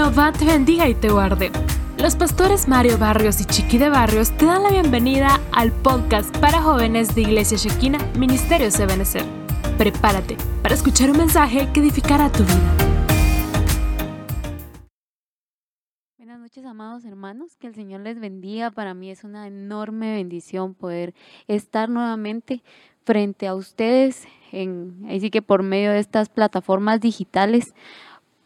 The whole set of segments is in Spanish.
Jehová te bendiga y te guarde. Los pastores Mario Barrios y Chiqui de Barrios te dan la bienvenida al podcast para jóvenes de Iglesia Shekina, Ministerio Ebenezer. Prepárate para escuchar un mensaje que edificará tu vida. Buenas noches, amados hermanos. Que el Señor les bendiga. Para mí es una enorme bendición poder estar nuevamente frente a ustedes, en, así que por medio de estas plataformas digitales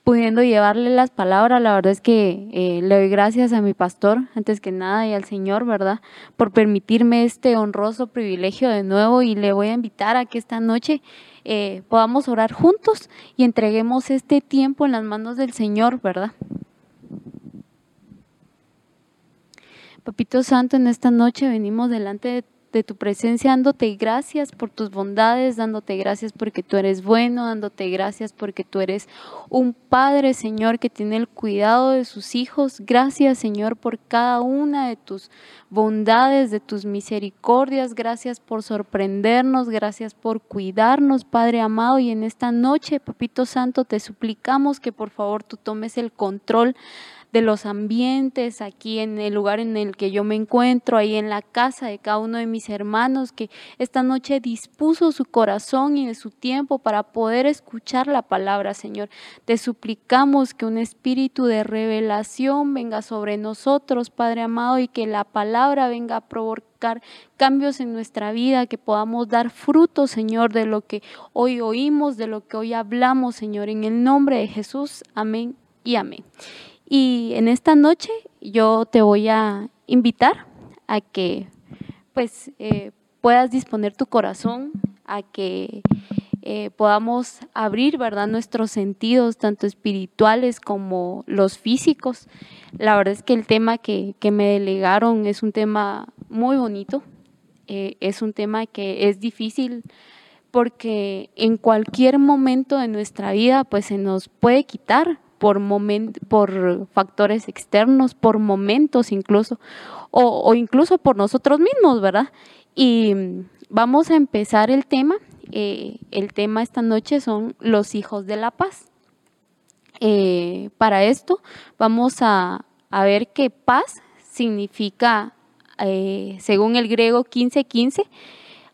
pudiendo llevarle las palabras. La verdad es que eh, le doy gracias a mi pastor, antes que nada, y al Señor, ¿verdad? Por permitirme este honroso privilegio de nuevo y le voy a invitar a que esta noche eh, podamos orar juntos y entreguemos este tiempo en las manos del Señor, ¿verdad? Papito Santo, en esta noche venimos delante de de tu presencia, dándote gracias por tus bondades, dándote gracias porque tú eres bueno, dándote gracias porque tú eres un Padre, Señor, que tiene el cuidado de sus hijos. Gracias, Señor, por cada una de tus bondades, de tus misericordias. Gracias por sorprendernos, gracias por cuidarnos, Padre amado. Y en esta noche, Papito Santo, te suplicamos que por favor tú tomes el control de los ambientes aquí en el lugar en el que yo me encuentro, ahí en la casa de cada uno de mis hermanos, que esta noche dispuso su corazón y de su tiempo para poder escuchar la palabra, Señor. Te suplicamos que un espíritu de revelación venga sobre nosotros, Padre amado, y que la palabra venga a provocar cambios en nuestra vida, que podamos dar fruto, Señor, de lo que hoy oímos, de lo que hoy hablamos, Señor, en el nombre de Jesús. Amén y amén. Y en esta noche yo te voy a invitar a que pues eh, puedas disponer tu corazón, a que eh, podamos abrir, ¿verdad?, nuestros sentidos, tanto espirituales como los físicos. La verdad es que el tema que, me delegaron es un tema muy bonito, eh, es un tema que es difícil porque en cualquier momento de nuestra vida pues se nos puede quitar por, por factores externos, por momentos incluso, o, incluso por nosotros mismos, ¿verdad? Y vamos a empezar el tema. Eh, el tema esta noche son los hijos de la paz. Eh, para esto vamos a, ver que paz significa, eh, según el griego 1515,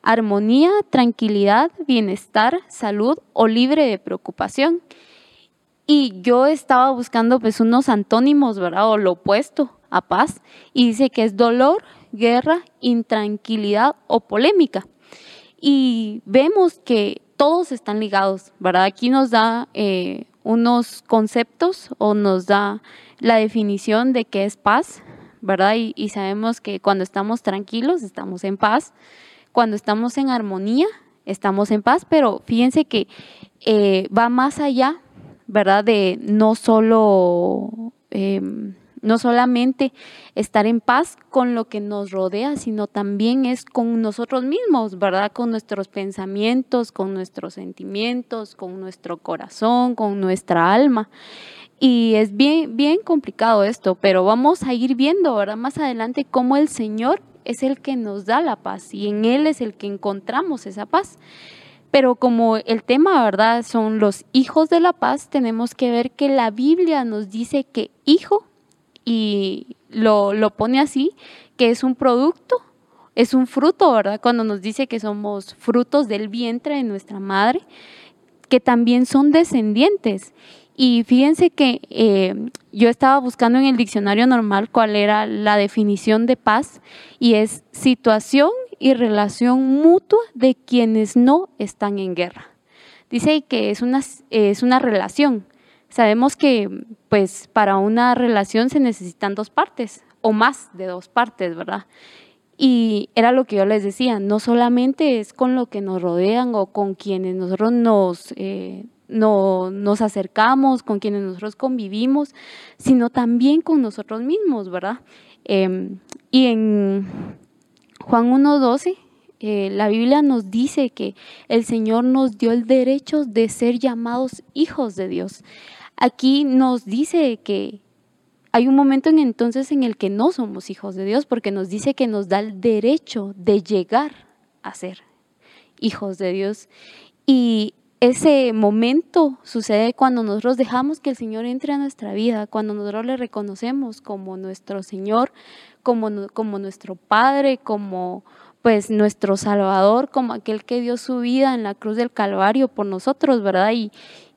armonía, tranquilidad, bienestar, salud o libre de preocupación. Y yo estaba buscando pues unos antónimos, ¿verdad? O lo opuesto a paz. Y dice que es dolor, guerra, intranquilidad o polémica. Y vemos que todos están ligados, ¿verdad? Aquí nos da eh, unos conceptos o nos da la definición de qué es paz, ¿verdad? Y, sabemos que cuando estamos tranquilos, estamos en paz. Cuando estamos en armonía, estamos en paz. Pero fíjense que eh, va más allá ¿verdad? De no solo, em, no solamente estar en paz con lo que nos rodea, sino también es con nosotros mismos, ¿verdad? Con nuestros pensamientos, con nuestros sentimientos, con nuestro corazón, con nuestra alma. Y es bien, bien complicado esto, pero vamos a ir viendo, ¿verdad? Más adelante cómo el Señor es el que nos da la paz y en Él es el que encontramos esa paz. Pero como el tema, ¿verdad?, son los hijos de la paz, tenemos que ver que la Biblia nos dice que hijo, y lo, lo pone así, que es un producto, es un fruto, ¿verdad? Cuando nos dice que somos frutos del vientre de nuestra madre, que también son descendientes. Y fíjense que eh, yo estaba buscando en el diccionario normal cuál era la definición de paz y es situación y relación mutua de quienes no están en guerra. Dice que es una, es una relación. Sabemos que pues para una relación se necesitan dos partes o más de dos partes, ¿verdad? Y era lo que yo les decía, no solamente es con lo que nos rodean o con quienes nosotros nos, eh, no, nos acercamos, con quienes nosotros convivimos, sino también con nosotros mismos, ¿verdad? Em, y en Juan 1.12, eh, la Biblia nos dice que el Señor nos dio el derecho de ser llamados hijos de Dios. Aquí nos dice que hay un momento en entonces en el que no somos hijos de Dios porque nos dice que nos da el derecho de llegar a ser hijos de Dios. Y ese momento sucede cuando nosotros dejamos que el Señor entre a nuestra vida, cuando nosotros le reconocemos como nuestro Señor, como, como nuestro Padre, como pues nuestro Salvador, como aquel que dio su vida en la cruz del Calvario por nosotros, ¿verdad? Y,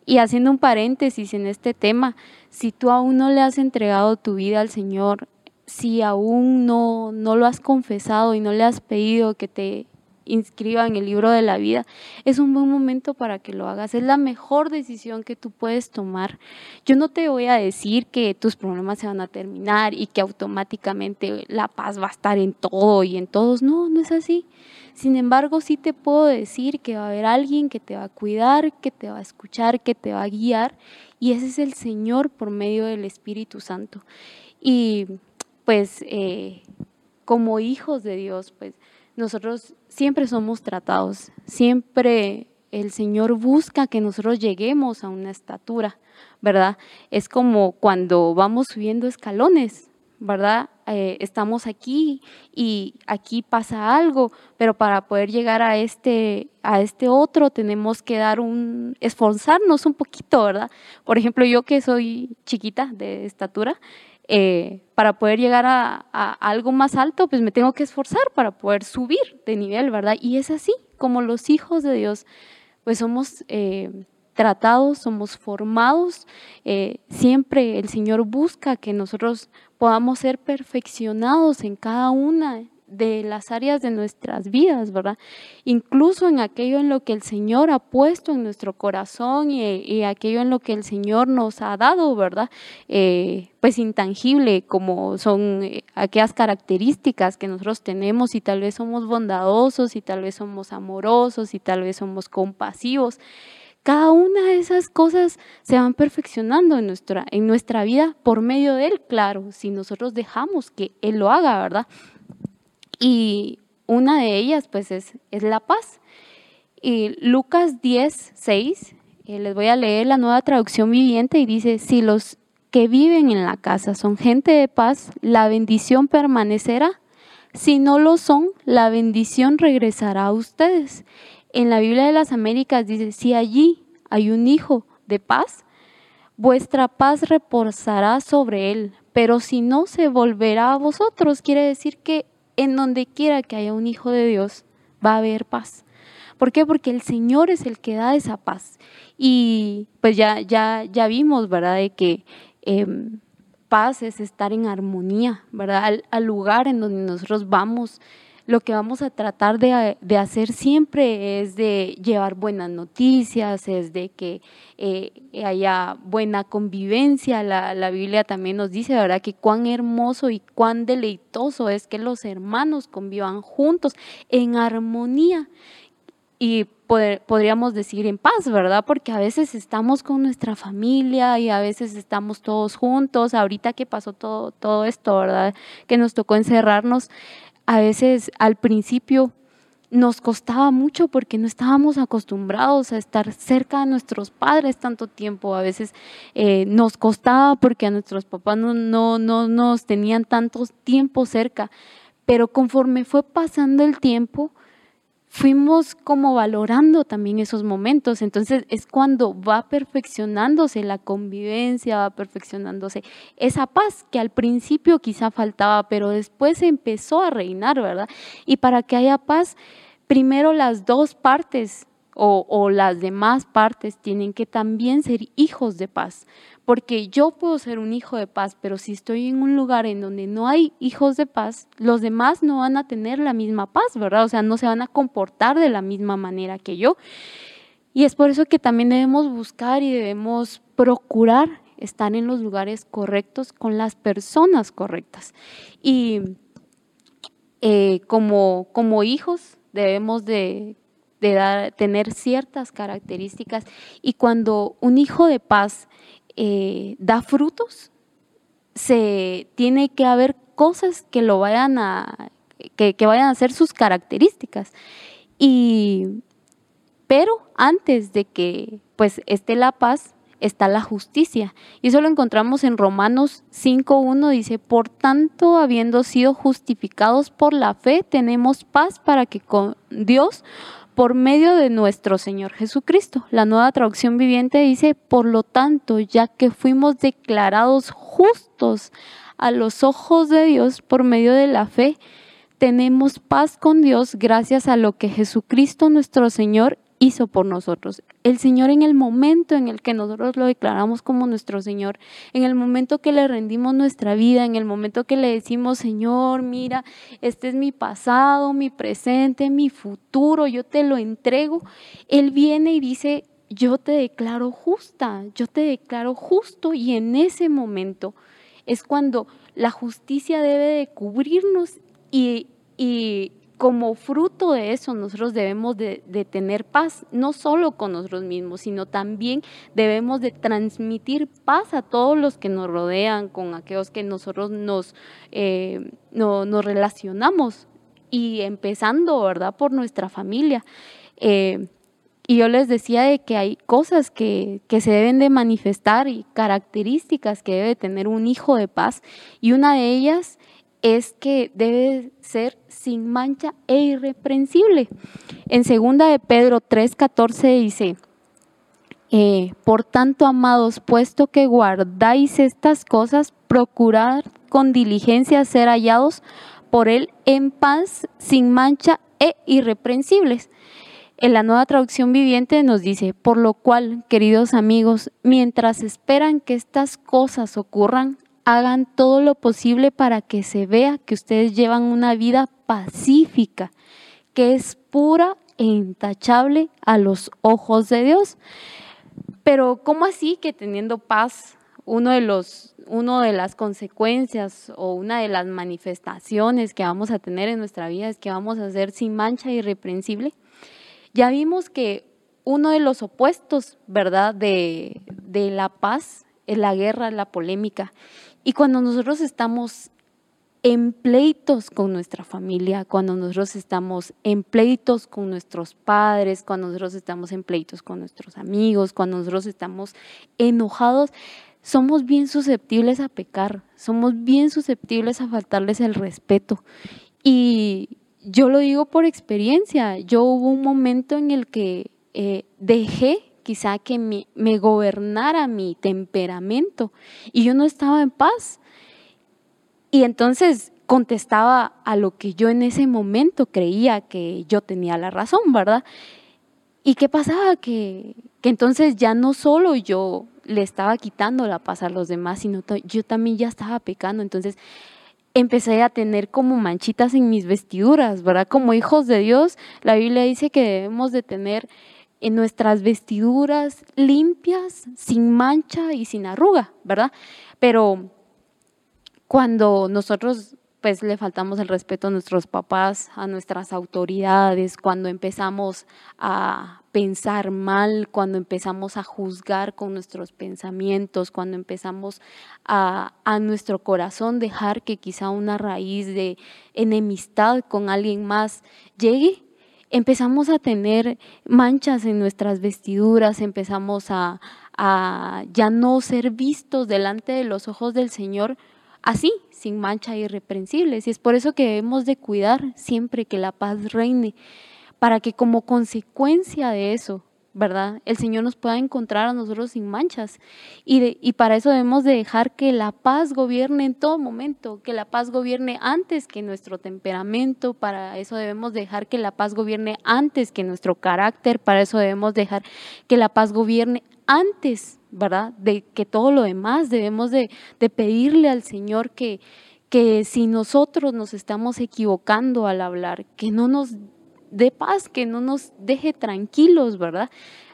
y haciendo un paréntesis en este tema, si tú aún no le has entregado tu vida al Señor, si aún no, no lo has confesado y no le has pedido que te inscriba en el libro de la vida, es un buen momento para que lo hagas. Es la mejor decisión que tú puedes tomar. Yo no te voy a decir que tus problemas se van a terminar y que automáticamente la paz va a estar en todo y en todos. No, no es así. Sin embargo, sí te puedo decir que va a haber alguien que te va a cuidar, que te va a escuchar, que te va a guiar y ese es el Señor por medio del Espíritu Santo. Y pues eh, como hijos de Dios, pues nosotros siempre somos tratados, siempre el Señor busca que nosotros lleguemos a una estatura, ¿verdad? Es como cuando vamos subiendo escalones, ¿verdad? Eh, estamos aquí y aquí pasa algo, pero para poder llegar a este, a este otro tenemos que dar un, esforzarnos un poquito, ¿verdad? Por ejemplo, yo que soy chiquita de estatura, eh, para poder llegar a, algo más alto, pues me tengo que esforzar para poder subir de nivel, ¿verdad? Y es así, como los hijos de Dios, pues somos eh, tratados, somos formados. Eh, siempre el Señor busca que nosotros podamos ser perfeccionados en cada una de las áreas de nuestras vidas, ¿verdad? Incluso en aquello en lo que el Señor ha puesto en nuestro corazón y, aquello en lo que el Señor nos ha dado, ¿verdad? Eh, pues intangible, como son eh, aquellas características que nosotros tenemos y tal vez somos bondadosos y tal vez somos amorosos y tal vez somos compasivos. Cada una de esas cosas se van perfeccionando en nuestra, en nuestra vida por medio de Él, claro, si nosotros dejamos que Él lo haga, ¿verdad? Y una de ellas, pues, es, es la paz. Y Lucas 10, 6, eh, les voy a leer la nueva traducción viviente y dice, si los que viven en la casa son gente de paz, la bendición permanecerá. Si no lo son, la bendición regresará a ustedes. En la Biblia de las Américas dice, si allí hay un hijo de paz, vuestra paz reposará sobre él, pero si no, se volverá a vosotros. Quiere decir que en donde quiera que haya un hijo de Dios, va a haber paz. ¿Por qué? Porque el Señor es el que da esa paz. Y pues ya, ya, ya vimos, ¿verdad? De que em, paz es estar en armonía, ¿verdad? al, lugar en donde nosotros vamos lo que vamos a tratar de, hacer siempre es de llevar buenas noticias, es de que eh, haya buena convivencia. La, la, Biblia también nos dice, ¿verdad?, que cuán hermoso y cuán deleitoso es que los hermanos convivan juntos en armonía. Y podríamos decir en paz, ¿verdad? Porque a veces estamos con nuestra familia y a veces estamos todos juntos. Ahorita que pasó todo, todo esto, ¿verdad? Que nos tocó encerrarnos, a veces al principio nos costaba mucho porque no estábamos acostumbrados a estar cerca de nuestros padres tanto tiempo. A veces eh, nos costaba porque a nuestros papás no, no, no nos tenían tanto tiempo cerca. Pero conforme fue pasando el tiempo, fuimos como valorando también esos momentos. Entonces es cuando va perfeccionándose la convivencia, va perfeccionándose esa paz que al principio quizá faltaba, pero después empezó a reinar, ¿verdad? Y para que haya paz, primero las dos partes o, o las demás partes tienen que también ser hijos de paz porque yo puedo ser un hijo de paz, pero si estoy en un lugar en donde no hay hijos de paz, los demás no van a tener la misma paz, ¿verdad? O sea, no se van a comportar de la misma manera que yo. Y es por eso que también debemos buscar y debemos procurar estar en los lugares correctos con las personas correctas. Y eh, como, como hijos debemos de, tener ciertas características y cuando un hijo de paz eh, da frutos, se tiene que haber cosas que lo vayan a, que, vayan a ser sus características. Y, pero antes de que pues esté la paz, está la justicia. Y eso lo encontramos en Romanos 5.1, dice, por tanto, habiendo sido justificados por la fe, tenemos paz para que con Dios por medio de nuestro Señor Jesucristo. La nueva traducción viviente dice, por lo tanto, ya que fuimos declarados justos a los ojos de Dios por medio de la fe, tenemos paz con Dios gracias a lo que Jesucristo nuestro Señor hizo por nosotros. El Señor en el momento en el que nosotros lo declaramos como nuestro Señor, en el momento que le rendimos nuestra vida, en el momento que le decimos, Señor, mira, este es mi pasado, mi presente, mi futuro, yo te lo entrego, Él viene y dice, yo te declaro justa, yo te declaro justo y en ese momento es cuando la justicia debe de cubrirnos y, y como fruto de eso nosotros debemos de, tener paz, no solo con nosotros mismos, sino también debemos de transmitir paz a todos los que nos rodean, con aquellos que nosotros nos, eh, nos relacionamos y empezando, ¿verdad?, por nuestra familia. Eh, y yo les decía de que hay cosas que, que, se deben de manifestar y características que debe tener un hijo de paz. Y una de ellas es que debe ser sin mancha e irreprensible. En segunda de Pedro 3:14 dice, eh, por tanto, amados, puesto que guardáis estas cosas, procurad con diligencia ser hallados por Él en paz, sin mancha e irreprensibles. En la nueva traducción viviente nos dice, por lo cual, queridos amigos, mientras esperan que estas cosas ocurran, hagan todo lo posible para que se vea que ustedes llevan una vida pacífica, que es pura e intachable a los ojos de Dios. Pero ¿cómo así que teniendo paz, uno de los uno de las consecuencias o una de las manifestaciones que vamos a tener en nuestra vida es que vamos a ser sin mancha irreprensible? Ya vimos que uno de los opuestos, ¿verdad?, de, de la paz es la guerra, la polémica. Y cuando nosotros estamos en pleitos con nuestra familia, cuando nosotros estamos en pleitos con nuestros padres, cuando nosotros estamos en pleitos con nuestros amigos, cuando nosotros estamos enojados, somos bien susceptibles a pecar, somos bien susceptibles a faltarles el respeto. Y yo lo digo por experiencia, yo hubo un momento en el que eh, dejé quizá que me, gobernara mi temperamento y yo no estaba en paz. Y entonces contestaba a lo que yo en ese momento creía que yo tenía la razón, ¿verdad? ¿Y qué pasaba? Que, entonces ya no solo yo le estaba quitando la paz a los demás, sino yo también ya estaba pecando. Entonces empecé a tener como manchitas en mis vestiduras, ¿verdad? Como hijos de Dios, la Biblia dice que debemos de tener en nuestras vestiduras limpias, sin mancha y sin arruga, ¿verdad? Pero cuando nosotros pues le faltamos el respeto a nuestros papás, a nuestras autoridades, cuando empezamos a pensar mal, cuando empezamos a juzgar con nuestros pensamientos, cuando empezamos a, a nuestro corazón dejar que quizá una raíz de enemistad con alguien más llegue, empezamos a tener manchas en nuestras vestiduras, empezamos a, ya no ser vistos delante de los ojos del Señor así, sin mancha irreprensibles. Y es por eso que debemos de cuidar siempre que la paz reine, para que como consecuencia de eso ¿verdad? El Señor nos pueda encontrar a nosotros sin manchas. Y, y para eso debemos de dejar que la paz gobierne en todo momento, que la paz gobierne antes que nuestro temperamento, para eso debemos dejar que la paz gobierne antes que nuestro carácter, para eso debemos dejar que la paz gobierne antes, ¿verdad? De que todo lo demás debemos de, de pedirle al Señor que, que si nosotros nos estamos equivocando al hablar, que no nos de paz, que no nos deje tranquilos, ¿verdad?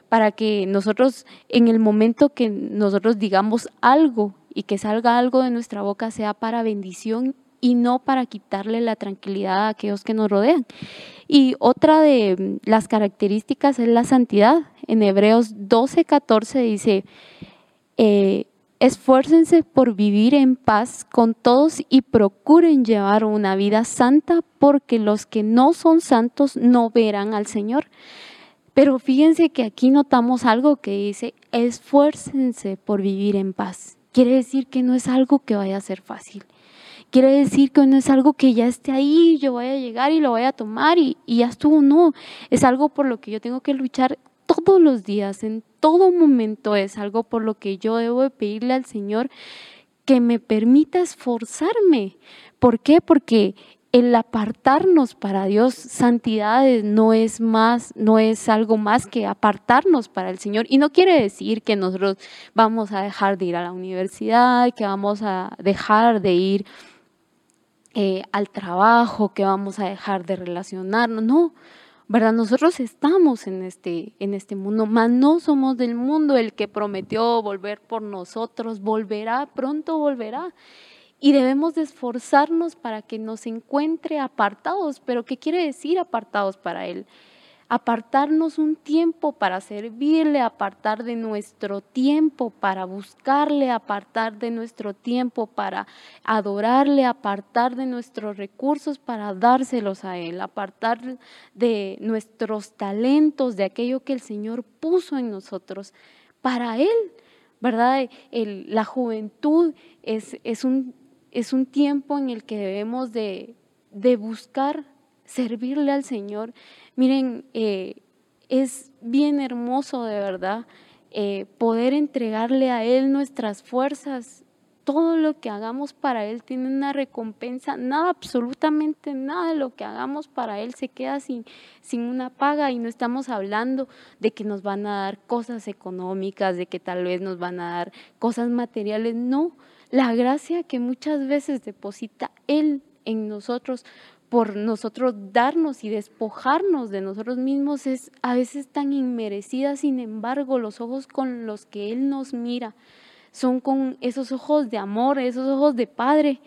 Para que nosotros, en el momento que nosotros digamos algo y que salga algo de nuestra boca, sea para bendición y no para quitarle la tranquilidad a aquellos que nos rodean. Y otra de las características es la santidad. En Hebreos 12, 14 dice, eh, Esfuércense por vivir en paz con todos y procuren llevar una vida santa porque los que no son santos no verán al Señor. Pero fíjense que aquí notamos algo que dice, esfuércense por vivir en paz. Quiere decir que no es algo que vaya a ser fácil. quiere decir que no es algo que ya esté ahí, yo voy a llegar y lo voy a tomar y, y ya estuvo, no, es algo por lo que yo tengo que luchar todos los días, en todo momento es algo por lo que yo debo de pedirle al Señor que me permita esforzarme. ¿Por qué? Porque el apartarnos para Dios, santidad no es más, no es algo más que apartarnos para el Señor. Y no quiere decir que nosotros vamos a dejar de ir a la universidad, que vamos a dejar de ir eh, al trabajo, que vamos a dejar de relacionarnos. No, ¿verdad? Nosotros estamos en este, en este mundo, mas no somos del mundo. El que prometió volver por nosotros, volverá, pronto volverá y debemos de esforzarnos para que nos encuentre apartados. Pero ¿qué quiere decir apartados para Él? Apartarnos un tiempo para servirle, apartar de nuestro tiempo para buscarle, apartar de nuestro tiempo para adorarle, apartar de nuestros recursos para dárselos a Él, apartar de nuestros talentos, de aquello que el Señor puso en nosotros para Él. ¿verdad? la juventud es, un tiempo en el que debemos de, buscar servirle al Señor. Miren, eh, es bien hermoso de verdad eh, poder entregarle a Él nuestras fuerzas. Todo lo que hagamos para Él tiene una recompensa. Nada, absolutamente nada de lo que hagamos para Él se queda sin, sin una paga. Y no estamos hablando de que nos van a dar cosas económicas, de que tal vez nos van a dar cosas materiales. No, la gracia que muchas veces deposita Él en nosotros por nosotros darnos y despojarnos de nosotros mismos es a veces tan inmerecida, sin embargo, los ojos con los que Él nos mira son con esos ojos de amor, esos ojos de Padre.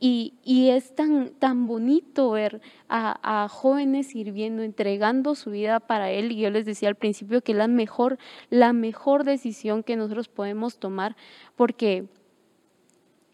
Y, es tan, tan bonito ver a, a, jóvenes sirviendo, entregando su vida para Él. Y yo les decía al principio que es la mejor, la mejor decisión que nosotros podemos tomar, porque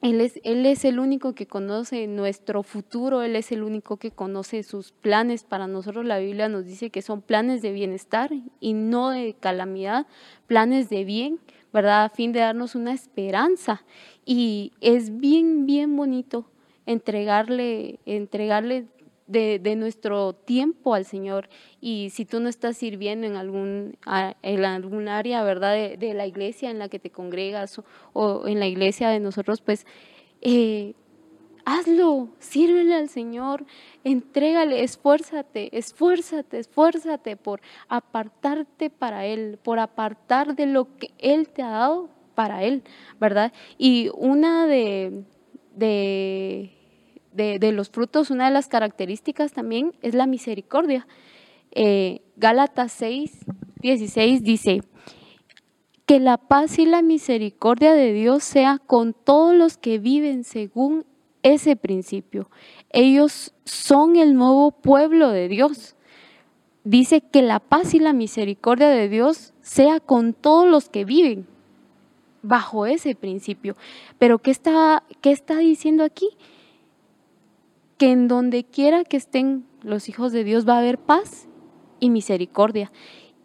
él es, él es el único que conoce nuestro futuro, Él es el único que conoce sus planes. Para nosotros la Biblia nos dice que son planes de bienestar y no de calamidad, planes de bien, ¿verdad? A fin de darnos una esperanza. Y es bien, bien bonito entregarle, entregarle de, nuestro tiempo al Señor. Y si tú no estás sirviendo en algún, en algún área, ¿verdad? De, la iglesia en la que te congregas o, en la iglesia de nosotros, pues eh, hazlo, sírvele al Señor, entrégale, esfuérzate, esfuérzate, esfuérzate por apartarte para Él, por apartar de lo que Él te ha dado para Él, ¿verdad? Y una de, de de, los frutos, una de las características también es la misericordia. Eh, Gálatas 6, 16 dice, que la paz y la misericordia de Dios sea con todos los que viven según ese principio. Ellos son el nuevo pueblo de Dios. Dice que la paz y la misericordia de Dios sea con todos los que viven bajo ese principio. Pero ¿qué está, qué está diciendo aquí? Que en donde quiera que estén los hijos de Dios va a haber paz y misericordia.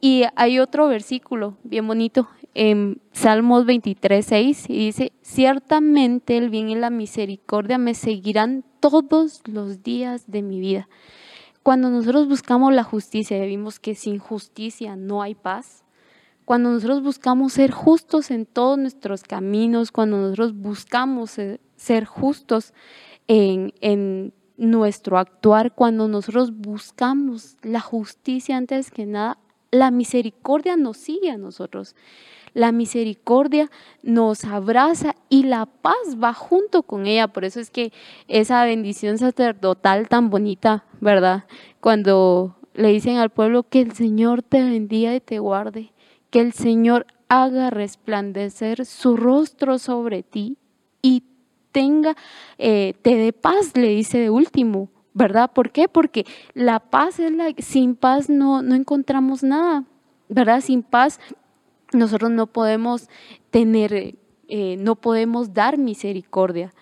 Y hay otro versículo bien bonito en Salmos 23, 6, y dice, ciertamente el bien y la misericordia me seguirán todos los días de mi vida. Cuando nosotros buscamos la justicia vimos que sin justicia no hay paz, cuando nosotros buscamos ser justos en todos nuestros caminos, cuando nosotros buscamos ser justos en, en nuestro actuar, cuando nosotros buscamos la justicia antes que nada, la misericordia nos sigue a nosotros. La misericordia nos abraza y la paz va junto con ella. Por eso es que esa bendición sacerdotal tan bonita, ¿verdad? Cuando le dicen al pueblo que el Señor te bendiga y te guarde, que el Señor haga resplandecer su rostro sobre ti y tenga, eh, te dé paz, le dice de último, ¿verdad? ¿Por qué? Porque la paz es la, sin paz no, no encontramos nada, ¿verdad? Sin paz nosotros no podemos tener, eh, no podemos dar misericordia,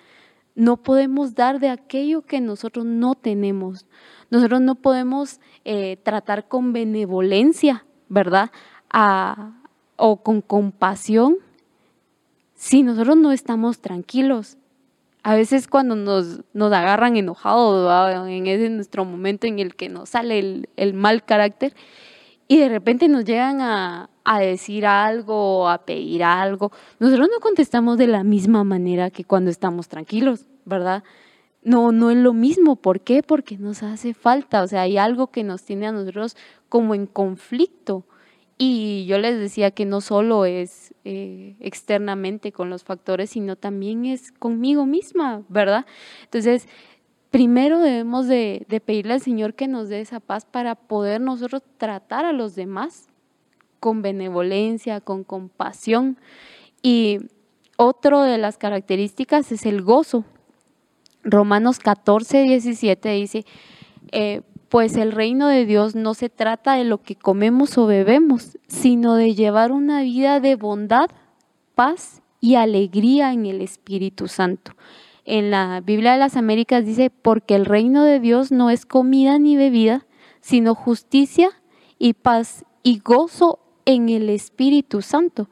no podemos dar de aquello que nosotros no tenemos. Nosotros no podemos eh, tratar con benevolencia, ¿verdad? o con compasión si nosotros no estamos tranquilos, A veces cuando nos, nos agarran enojados, en ese nuestro momento en el que nos sale el, el mal carácter, y de repente nos llegan a, a decir algo, a pedir algo, nosotros no contestamos de la misma manera que cuando estamos tranquilos, ¿verdad? No, no es lo mismo. ¿Por qué? Porque nos hace falta. O sea, hay algo que nos tiene a nosotros como en conflicto. Y yo les decía que no solo es eh, externamente con los factores, sino también es conmigo misma, ¿verdad? Entonces, primero debemos de, pedirle al Señor que nos dé esa paz para poder nosotros tratar a los demás con benevolencia, con compasión. Y otro de las características es el gozo. Romanos 14, 17 dice, eh, pues el reino de Dios no se trata de lo que comemos o bebemos, sino de llevar una vida de bondad, paz y alegría en el Espíritu Santo. En la Biblia de las Américas dice, porque el reino de Dios no es comida ni bebida, sino justicia y paz y gozo en el Espíritu Santo.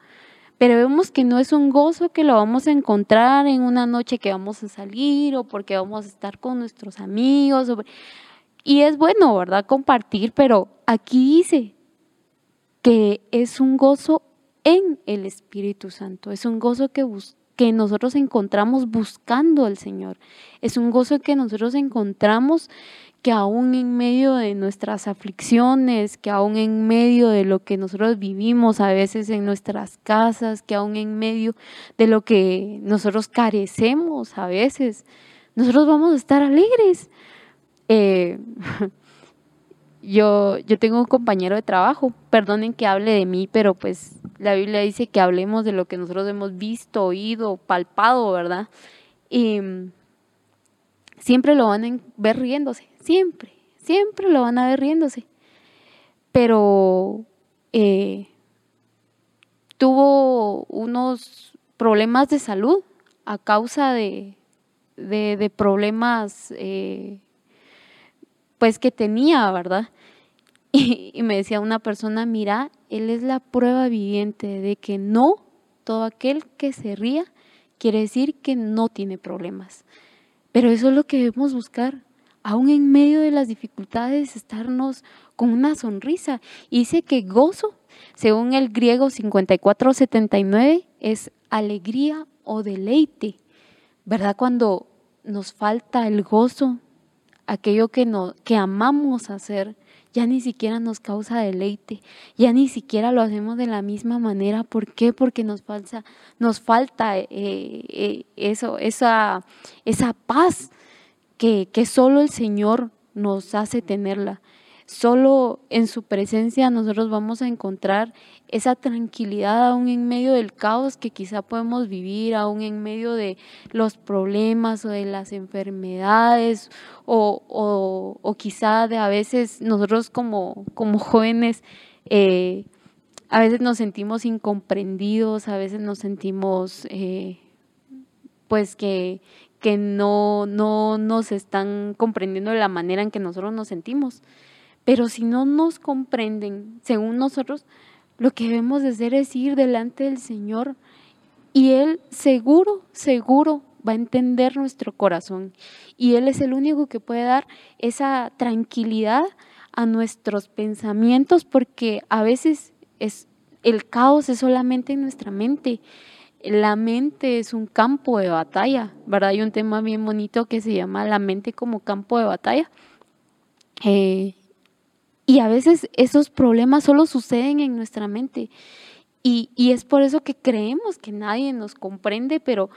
Pero vemos que no es un gozo que lo vamos a encontrar en una noche que vamos a salir o porque vamos a estar con nuestros amigos. Y es bueno, ¿verdad? Compartir, pero aquí dice que es un gozo en el Espíritu Santo. Es un gozo que, que nosotros encontramos buscando al Señor. Es un gozo que nosotros encontramos que aún en medio de nuestras aflicciones, que aún en medio de lo que nosotros vivimos a veces en nuestras casas, que aún en medio de lo que nosotros carecemos a veces, nosotros vamos a estar alegres. Eh, yo, yo tengo un compañero de trabajo, perdonen que hable de mí, pero pues la Biblia dice que hablemos de lo que nosotros hemos visto, oído, palpado, ¿verdad? Y siempre lo van a ver riéndose, Siempre, siempre lo van a ver riéndose. Pero eh, tuvo unos problemas de salud a causa de, de, problemas eh, pues que tenía, ¿verdad? Y, y, me decía una persona, mira, él es la prueba viviente de que no, todo aquel que se ría quiere decir que no tiene problemas. Pero eso es lo que debemos buscar, aún en medio de las dificultades, estarnos con una sonrisa. Y dice que gozo, según el griego 5479, es alegría o deleite. ¿Verdad? Cuando nos falta el gozo, aquello que, no, que amamos hacer, ya ni siquiera nos causa deleite, ya ni siquiera lo hacemos de la misma manera. ¿Por qué? Porque nos falta, nos falta eh, eh, eso, esa, esa paz que, solo el Señor nos hace tenerla. Solo en su presencia nosotros vamos a encontrar esa tranquilidad aún en medio del caos que quizá podemos vivir, aún en medio de los problemas o de las enfermedades o, o, quizá de a veces nosotros como, como jóvenes eh, a veces nos sentimos incomprendidos, a veces nos sentimos eh, pues que, que no, no nos están comprendiendo de la manera en que nosotros nos sentimos. Pero si no nos comprenden, según nosotros, lo que debemos de hacer es ir delante del Señor y Él seguro, seguro va a entender nuestro corazón. Y Él es el único que puede dar esa tranquilidad a nuestros pensamientos porque a veces es, el caos es solamente en nuestra mente la mente es un campo de batalla, ¿verdad? Hay un tema bien bonito que se llama la mente como campo de batalla. Eh, y a veces esos problemas solo suceden en nuestra mente. Y, es por eso que creemos que nadie nos comprende, pero,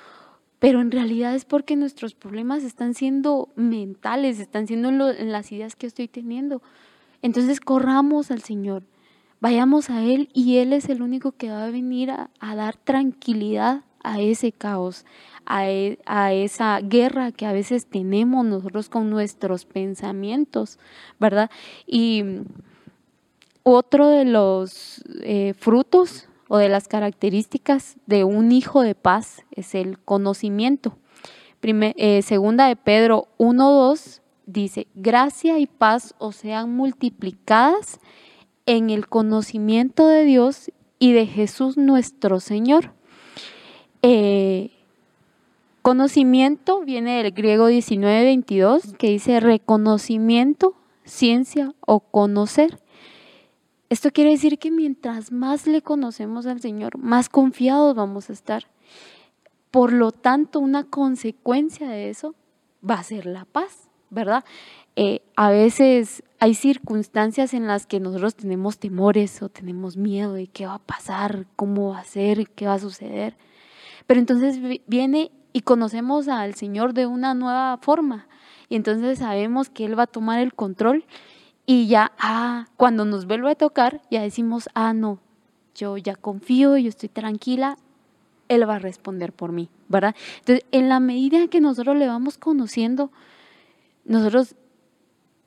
pero en realidad es porque nuestros problemas están siendo mentales, están siendo en las ideas que estoy teniendo. Entonces corramos al Señor Vayamos a Él y Él es el único que va a venir a, dar tranquilidad a ese caos, a, e, a, esa guerra que a veces tenemos nosotros con nuestros pensamientos, ¿verdad? Y otro de los eh, frutos o de las características de un hijo de paz es el conocimiento. Eh, segunda de Pedro 1.2 dice, gracia y paz os sean multiplicadas en el conocimiento de Dios y de Jesús nuestro Señor. Eh, Conocimiento viene del griego 1922, que dice reconocimiento, ciencia o conocer. Esto quiere decir que mientras más le conocemos al Señor, más confiados vamos a estar. Por lo tanto, una consecuencia de eso va a ser la paz, ¿verdad? Eh, a veces hay circunstancias en las que nosotros tenemos temores o tenemos miedo de qué va a pasar, cómo va a ser, qué va a suceder. Pero entonces viene y conocemos al Señor de una nueva forma. Y entonces sabemos que Él va a tomar el control y ya, ah, cuando nos vuelve a tocar, ya decimos, ah, no, yo ya confío, yo estoy tranquila, Él va a responder por mí, ¿verdad? Entonces, en la medida que nosotros le vamos conociendo, nosotros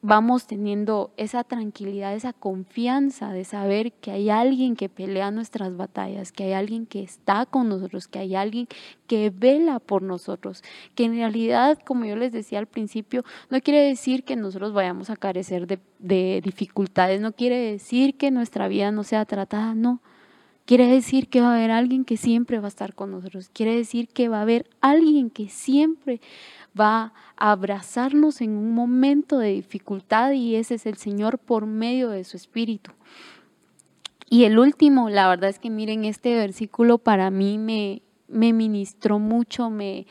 vamos teniendo esa tranquilidad, esa confianza de saber que hay alguien que pelea nuestras batallas, que hay alguien que está con nosotros, que hay alguien que vela por nosotros, que en realidad, como yo les decía al principio, no quiere decir que nosotros vayamos a carecer de, de dificultades, no quiere decir que nuestra vida no sea tratada, no. Quiere decir que va a haber alguien que siempre va a estar con nosotros. Quiere decir que va a haber alguien que siempre va a abrazarnos en un momento de dificultad y ese es el Señor por medio de su Espíritu. Y el último, la verdad es que miren, este versículo para mí me, ministró mucho, me,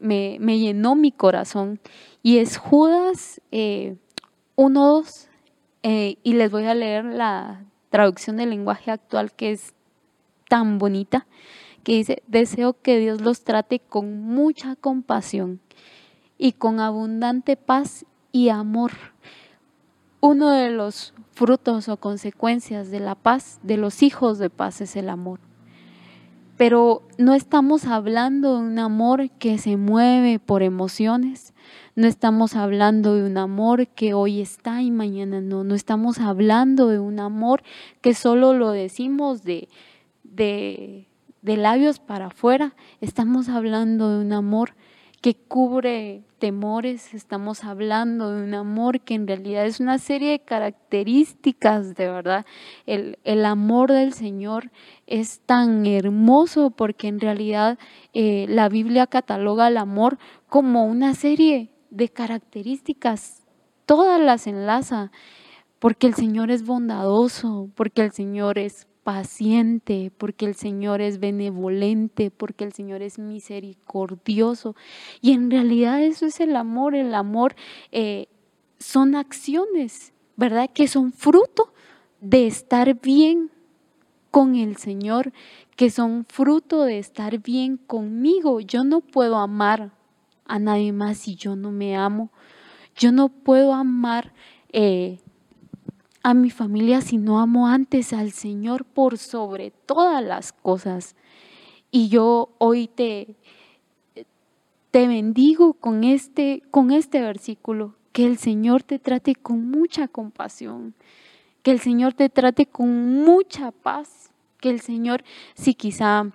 llenó mi corazón. Y es Judas 1, eh, eh, y les voy a leer la traducción del lenguaje actual que es tan bonita que dice, deseo que Dios los trate con mucha compasión y con abundante paz y amor. Uno de los frutos o consecuencias de la paz, de los hijos de paz, es el amor. Pero no estamos hablando de un amor que se mueve por emociones, no estamos hablando de un amor que hoy está y mañana no, no estamos hablando de un amor que solo lo decimos de, de labios para afuera, estamos hablando de un amor que cubre temores, estamos hablando de un amor que en realidad es una serie de características, de verdad. El, el amor del Señor es tan hermoso porque en realidad eh, la Biblia cataloga el amor como una serie de características, todas las enlaza, porque el Señor es bondadoso, porque el Señor es paciente, porque el Señor es benevolente, porque el Señor es misericordioso. Y en realidad eso es el amor. El amor eh, son acciones, ¿verdad? Que son fruto de estar bien con el Señor, que son fruto de estar bien conmigo. Yo no puedo amar a nadie más si yo no me amo. Yo no puedo amar eh, a mi familia si no amo antes al Señor por sobre todas las cosas. Y yo hoy te, te bendigo con este, con este versículo, que el Señor te trate con mucha compasión, que el Señor te trate con mucha paz, que el Señor, si quizá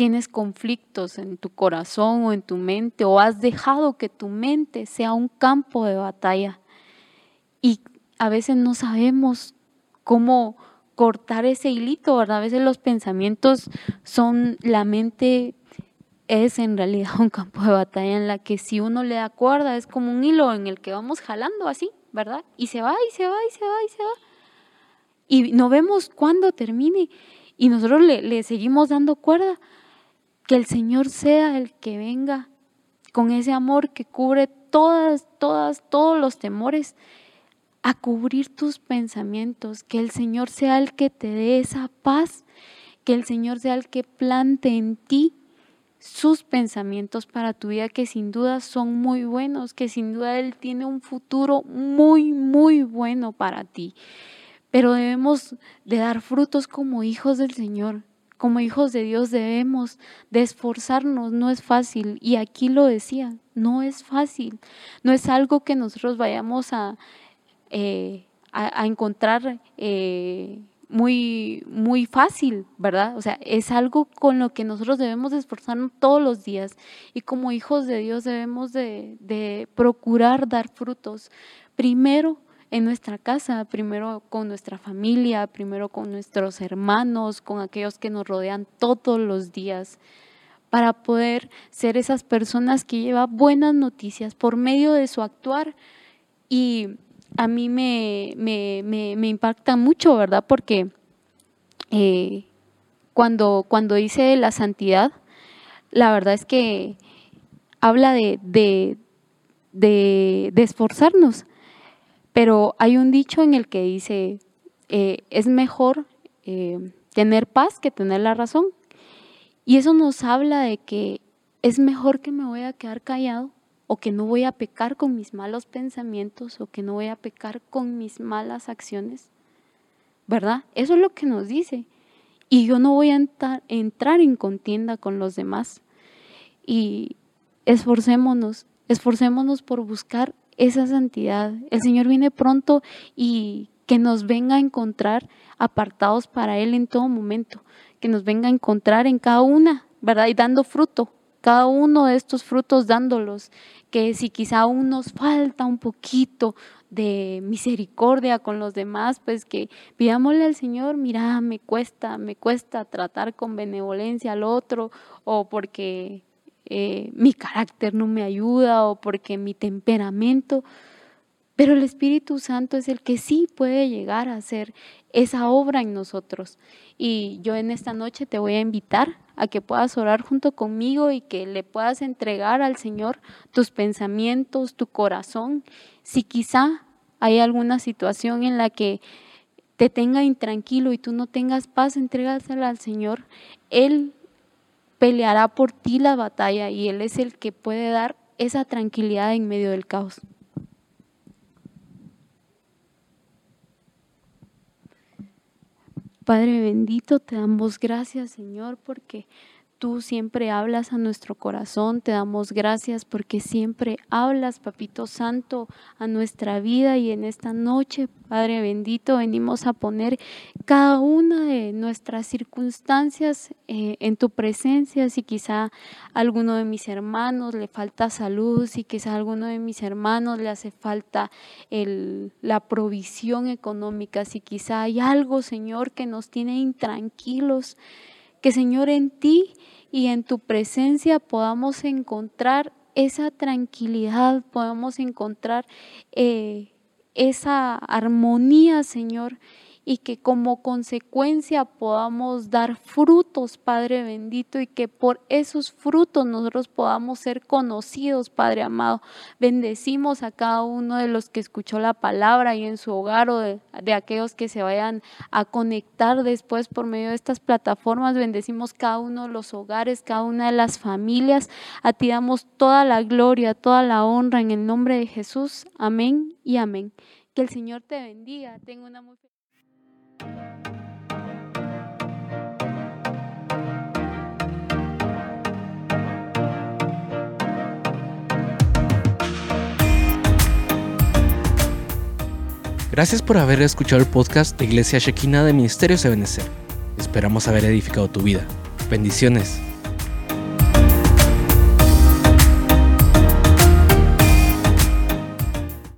tienes conflictos en tu corazón o en tu mente, o has dejado que tu mente sea un campo de batalla, y a veces no sabemos cómo cortar ese hilito, ¿verdad? A veces los pensamientos son, la mente es en realidad un campo de batalla en la que si uno le da cuerda es como un hilo en el que vamos jalando así, ¿verdad? Y se va y se va y se va y se va. Y no vemos cuándo termine y nosotros le, le seguimos dando cuerda. Que el Señor sea el que venga con ese amor que cubre todas, todas, todos los temores a cubrir tus pensamientos, que el Señor sea el que te dé esa paz, que el Señor sea el que plante en ti sus pensamientos para tu vida, que sin duda son muy buenos, que sin duda Él tiene un futuro muy, muy bueno para ti. Pero debemos de dar frutos como hijos del Señor, como hijos de Dios debemos de esforzarnos, no es fácil. Y aquí lo decía, no es fácil, no es algo que nosotros vayamos a eh, a, encontrar eh, muy, muy fácil, ¿verdad? O sea, es algo con lo que nosotros debemos esforzarnos todos los días y como hijos de Dios debemos de, de procurar dar frutos. Primero, en nuestra casa, primero con nuestra familia, primero con nuestros hermanos, con aquellos que nos rodean todos los días, para poder ser esas personas que llevan buenas noticias por medio de su actuar. Y a mí me, me, impacta mucho, ¿verdad? Porque eh, cuando, cuando dice la santidad, la verdad es que habla de, de, de, esforzarnos, pero hay un dicho en el que dice, eh, es mejor eh, tener paz que tener la razón. Y eso nos habla de que es mejor que me voy a quedar callado o que no voy a pecar con mis malos pensamientos o que no voy a pecar con mis malas acciones. ¿Verdad? Eso es lo que nos dice. Y yo no voy a entrar, entrar en contienda con los demás. Y esforcémonos, esforcémonos por buscar esa santidad. El Señor viene pronto y que nos venga a encontrar apartados para Él en todo momento, que nos venga a encontrar en cada una, ¿verdad? Y dando fruto, cada uno de estos frutos dándolos, que si quizá aún nos falta un poquito de misericordia con los demás, pues que pidámosle al Señor, mira, me cuesta, me cuesta tratar con benevolencia al otro, o porque eh, mi carácter no me ayuda, o porque mi temperamento, pero el Espíritu Santo es el que sí puede llegar a hacer esa obra en nosotros. Y yo en esta noche te voy a invitar a que puedas orar junto conmigo y que le puedas entregar al Señor tus pensamientos, tu corazón. Si quizá hay alguna situación en la que te tenga intranquilo y tú no tengas paz, entrégasela al Señor. Él peleará por ti la batalla y Él es el que puede dar esa tranquilidad en medio del caos. Padre bendito, te damos gracias, Señor, porque tú siempre hablas a nuestro corazón, te damos gracias porque siempre hablas, Papito Santo, a nuestra vida y en esta noche, Padre bendito, venimos a poner cada una de nuestras circunstancias eh, en tu presencia, si quizá a alguno de mis hermanos le falta salud, si quizá a alguno de mis hermanos le hace falta la provisión económica, si quizá hay algo, Señor, que nos tiene intranquilos, que Señor en ti y en tu presencia podamos encontrar esa tranquilidad, podamos encontrar eh, esa armonía, Señor, y que como consecuencia podamos dar frutos, Padre bendito, y que por esos frutos nosotros podamos ser conocidos, Padre amado. Bendecimos a cada uno de los que escuchó la palabra y en su hogar o de, aquellos que se vayan a conectar después por medio de estas plataformas. Bendecimos cada uno de los hogares, cada una de las familias. A ti damos toda la gloria, toda la honra en el nombre de Jesús. Amén y amén. Que el Señor te bendiga. Tengo una muy Gracias por haber escuchado el podcast de Iglesia Shekina de Ministerios Ebenezer. Esperamos haber edificado tu vida. Bendiciones.